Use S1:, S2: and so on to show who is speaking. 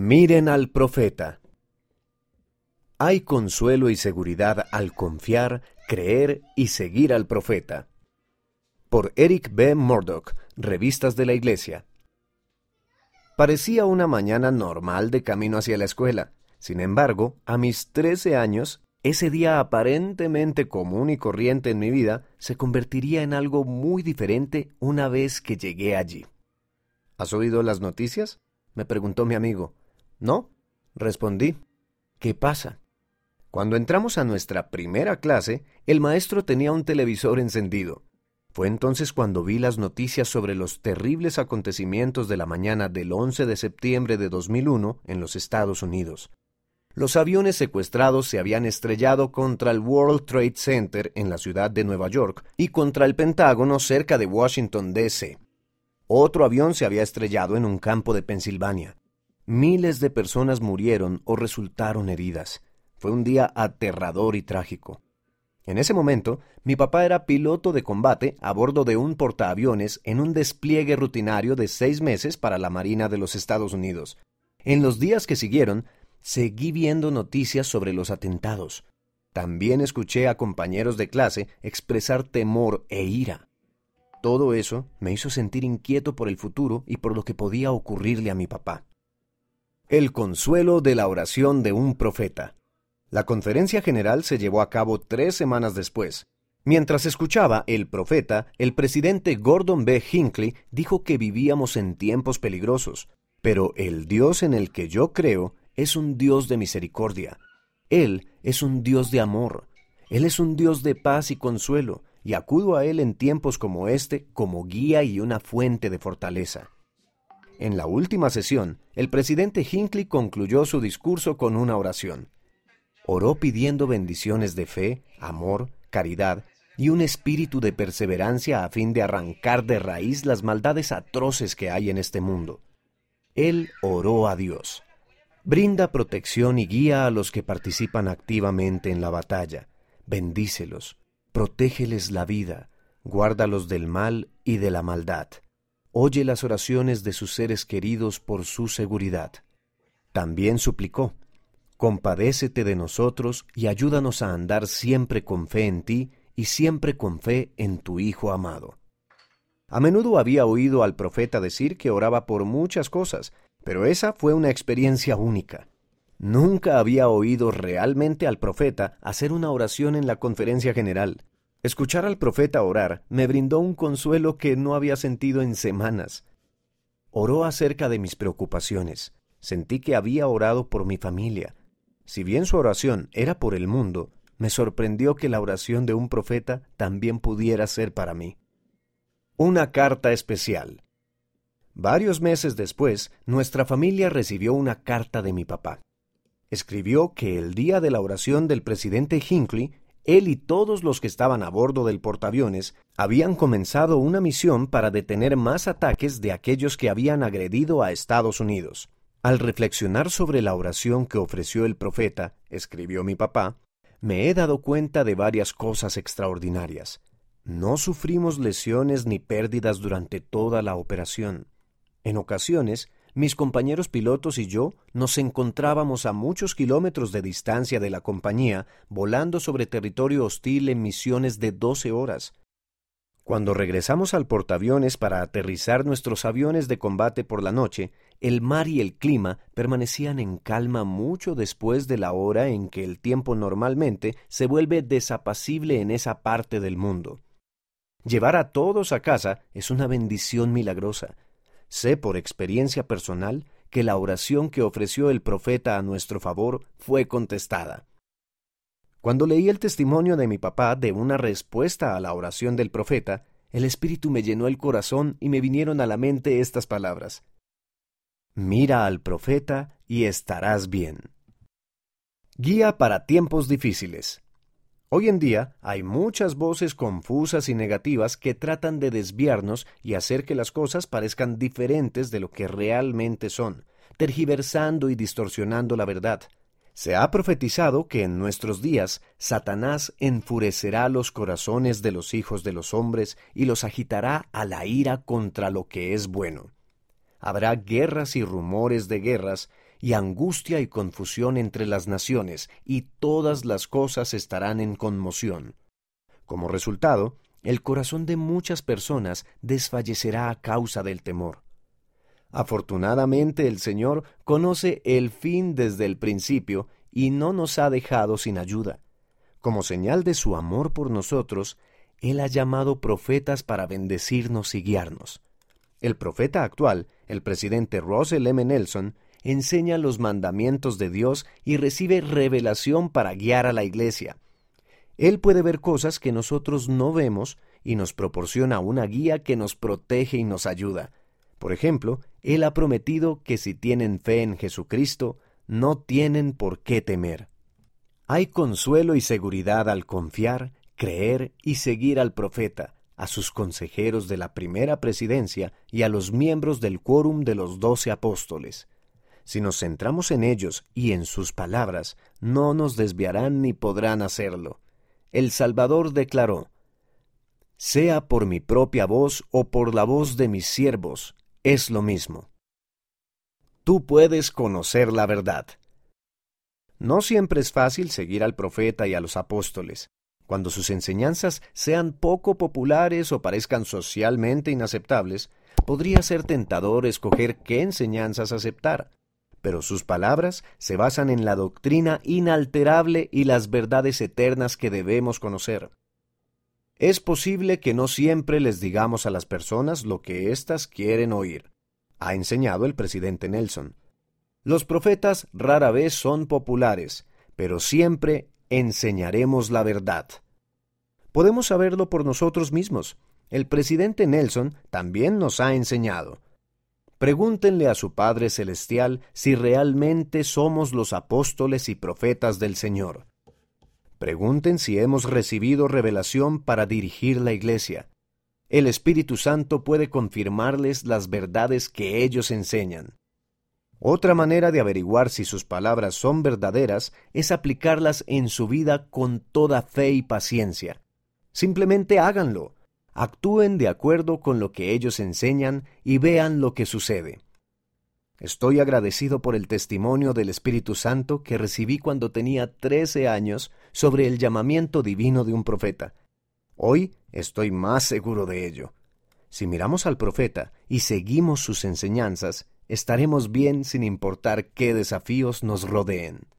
S1: Miren al profeta. Hay consuelo y seguridad al confiar, creer y seguir al profeta. Por Eric B. Murdoch, Revistas de la Iglesia. Parecía una mañana normal de camino hacia la escuela. Sin embargo, a mis trece años, ese día aparentemente común y corriente en mi vida se convertiría en algo muy diferente una vez que llegué allí. ¿Has oído las noticias? me preguntó mi amigo. No, respondí. ¿Qué pasa? Cuando entramos a nuestra primera clase, el maestro tenía un televisor encendido. Fue entonces cuando vi las noticias sobre los terribles acontecimientos de la mañana del 11 de septiembre de 2001 en los Estados Unidos. Los aviones secuestrados se habían estrellado contra el World Trade Center en la ciudad de Nueva York y contra el Pentágono cerca de Washington, D.C. Otro avión se había estrellado en un campo de Pensilvania. Miles de personas murieron o resultaron heridas. Fue un día aterrador y trágico. En ese momento, mi papá era piloto de combate a bordo de un portaaviones en un despliegue rutinario de seis meses para la Marina de los Estados Unidos. En los días que siguieron, seguí viendo noticias sobre los atentados. También escuché a compañeros de clase expresar temor e ira. Todo eso me hizo sentir inquieto por el futuro y por lo que podía ocurrirle a mi papá. El consuelo de la oración de un profeta. La conferencia general se llevó a cabo tres semanas después. Mientras escuchaba el profeta, el presidente Gordon B. Hinckley dijo que vivíamos en tiempos peligrosos, pero el Dios en el que yo creo es un Dios de misericordia. Él es un Dios de amor. Él es un Dios de paz y consuelo, y acudo a Él en tiempos como este como guía y una fuente de fortaleza. En la última sesión, el presidente Hinckley concluyó su discurso con una oración. Oró pidiendo bendiciones de fe, amor, caridad y un espíritu de perseverancia a fin de arrancar de raíz las maldades atroces que hay en este mundo. Él oró a Dios. Brinda protección y guía a los que participan activamente en la batalla. Bendícelos, protégeles la vida, guárdalos del mal y de la maldad oye las oraciones de sus seres queridos por su seguridad. También suplicó, Compadécete de nosotros y ayúdanos a andar siempre con fe en ti y siempre con fe en tu Hijo amado. A menudo había oído al profeta decir que oraba por muchas cosas, pero esa fue una experiencia única. Nunca había oído realmente al profeta hacer una oración en la conferencia general, Escuchar al profeta orar me brindó un consuelo que no había sentido en semanas. Oró acerca de mis preocupaciones. Sentí que había orado por mi familia. Si bien su oración era por el mundo, me sorprendió que la oración de un profeta también pudiera ser para mí. Una carta especial. Varios meses después, nuestra familia recibió una carta de mi papá. Escribió que el día de la oración del presidente Hinckley él y todos los que estaban a bordo del portaaviones habían comenzado una misión para detener más ataques de aquellos que habían agredido a Estados Unidos. Al reflexionar sobre la oración que ofreció el profeta, escribió mi papá, me he dado cuenta de varias cosas extraordinarias. No sufrimos lesiones ni pérdidas durante toda la operación. En ocasiones, mis compañeros pilotos y yo nos encontrábamos a muchos kilómetros de distancia de la compañía, volando sobre territorio hostil en misiones de doce horas. Cuando regresamos al portaaviones para aterrizar nuestros aviones de combate por la noche, el mar y el clima permanecían en calma mucho después de la hora en que el tiempo normalmente se vuelve desapacible en esa parte del mundo. Llevar a todos a casa es una bendición milagrosa, Sé por experiencia personal que la oración que ofreció el profeta a nuestro favor fue contestada. Cuando leí el testimonio de mi papá de una respuesta a la oración del profeta, el Espíritu me llenó el corazón y me vinieron a la mente estas palabras. Mira al profeta y estarás bien. Guía para tiempos difíciles. Hoy en día hay muchas voces confusas y negativas que tratan de desviarnos y hacer que las cosas parezcan diferentes de lo que realmente son, tergiversando y distorsionando la verdad. Se ha profetizado que en nuestros días Satanás enfurecerá los corazones de los hijos de los hombres y los agitará a la ira contra lo que es bueno. Habrá guerras y rumores de guerras, y angustia y confusión entre las naciones, y todas las cosas estarán en conmoción. Como resultado, el corazón de muchas personas desfallecerá a causa del temor. Afortunadamente el Señor conoce el fin desde el principio y no nos ha dejado sin ayuda. Como señal de su amor por nosotros, Él ha llamado profetas para bendecirnos y guiarnos. El profeta actual, el presidente Russell M. Nelson, enseña los mandamientos de Dios y recibe revelación para guiar a la iglesia. Él puede ver cosas que nosotros no vemos y nos proporciona una guía que nos protege y nos ayuda. Por ejemplo, Él ha prometido que si tienen fe en Jesucristo, no tienen por qué temer. Hay consuelo y seguridad al confiar, creer y seguir al profeta, a sus consejeros de la primera presidencia y a los miembros del quórum de los doce apóstoles. Si nos centramos en ellos y en sus palabras, no nos desviarán ni podrán hacerlo. El Salvador declaró, Sea por mi propia voz o por la voz de mis siervos, es lo mismo. Tú puedes conocer la verdad. No siempre es fácil seguir al profeta y a los apóstoles cuando sus enseñanzas sean poco populares o parezcan socialmente inaceptables, podría ser tentador escoger qué enseñanzas aceptar. Pero sus palabras se basan en la doctrina inalterable y las verdades eternas que debemos conocer. Es posible que no siempre les digamos a las personas lo que éstas quieren oír, ha enseñado el presidente Nelson. Los profetas rara vez son populares, pero siempre enseñaremos la verdad. Podemos saberlo por nosotros mismos. El presidente Nelson también nos ha enseñado. Pregúntenle a su Padre Celestial si realmente somos los apóstoles y profetas del Señor. Pregunten si hemos recibido revelación para dirigir la Iglesia. El Espíritu Santo puede confirmarles las verdades que ellos enseñan. Otra manera de averiguar si sus palabras son verdaderas es aplicarlas en su vida con toda fe y paciencia. Simplemente háganlo, actúen de acuerdo con lo que ellos enseñan y vean lo que sucede. Estoy agradecido por el testimonio del Espíritu Santo que recibí cuando tenía trece años sobre el llamamiento divino de un profeta. Hoy estoy más seguro de ello. Si miramos al profeta y seguimos sus enseñanzas, estaremos bien sin importar qué desafíos nos rodeen.